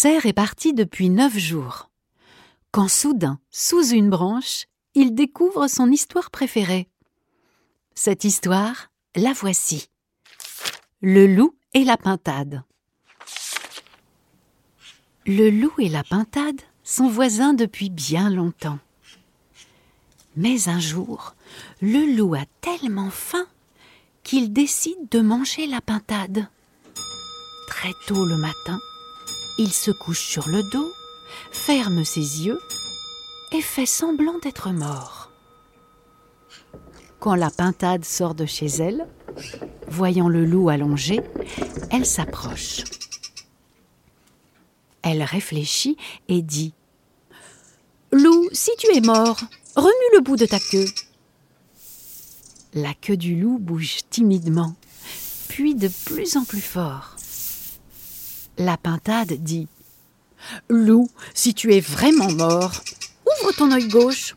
Serre est parti depuis neuf jours. Quand soudain, sous une branche, il découvre son histoire préférée. Cette histoire, la voici. Le loup et la pintade. Le loup et la pintade sont voisins depuis bien longtemps. Mais un jour, le loup a tellement faim qu'il décide de manger la pintade. Très tôt le matin, il se couche sur le dos, ferme ses yeux et fait semblant d'être mort. Quand la pintade sort de chez elle, voyant le loup allongé, elle s'approche. Elle réfléchit et dit Loup, si tu es mort, remue le bout de ta queue. La queue du loup bouge timidement, puis de plus en plus fort. La pintade dit Loup, si tu es vraiment mort, ouvre ton œil gauche.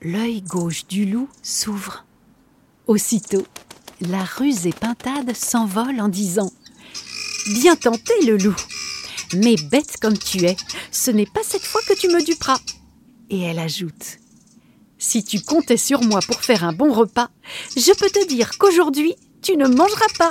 L'œil gauche du loup s'ouvre. Aussitôt, la rusée pintade s'envole en disant Bien tenté, le loup Mais bête comme tu es, ce n'est pas cette fois que tu me duperas. Et elle ajoute Si tu comptais sur moi pour faire un bon repas, je peux te dire qu'aujourd'hui, tu ne mangeras pas.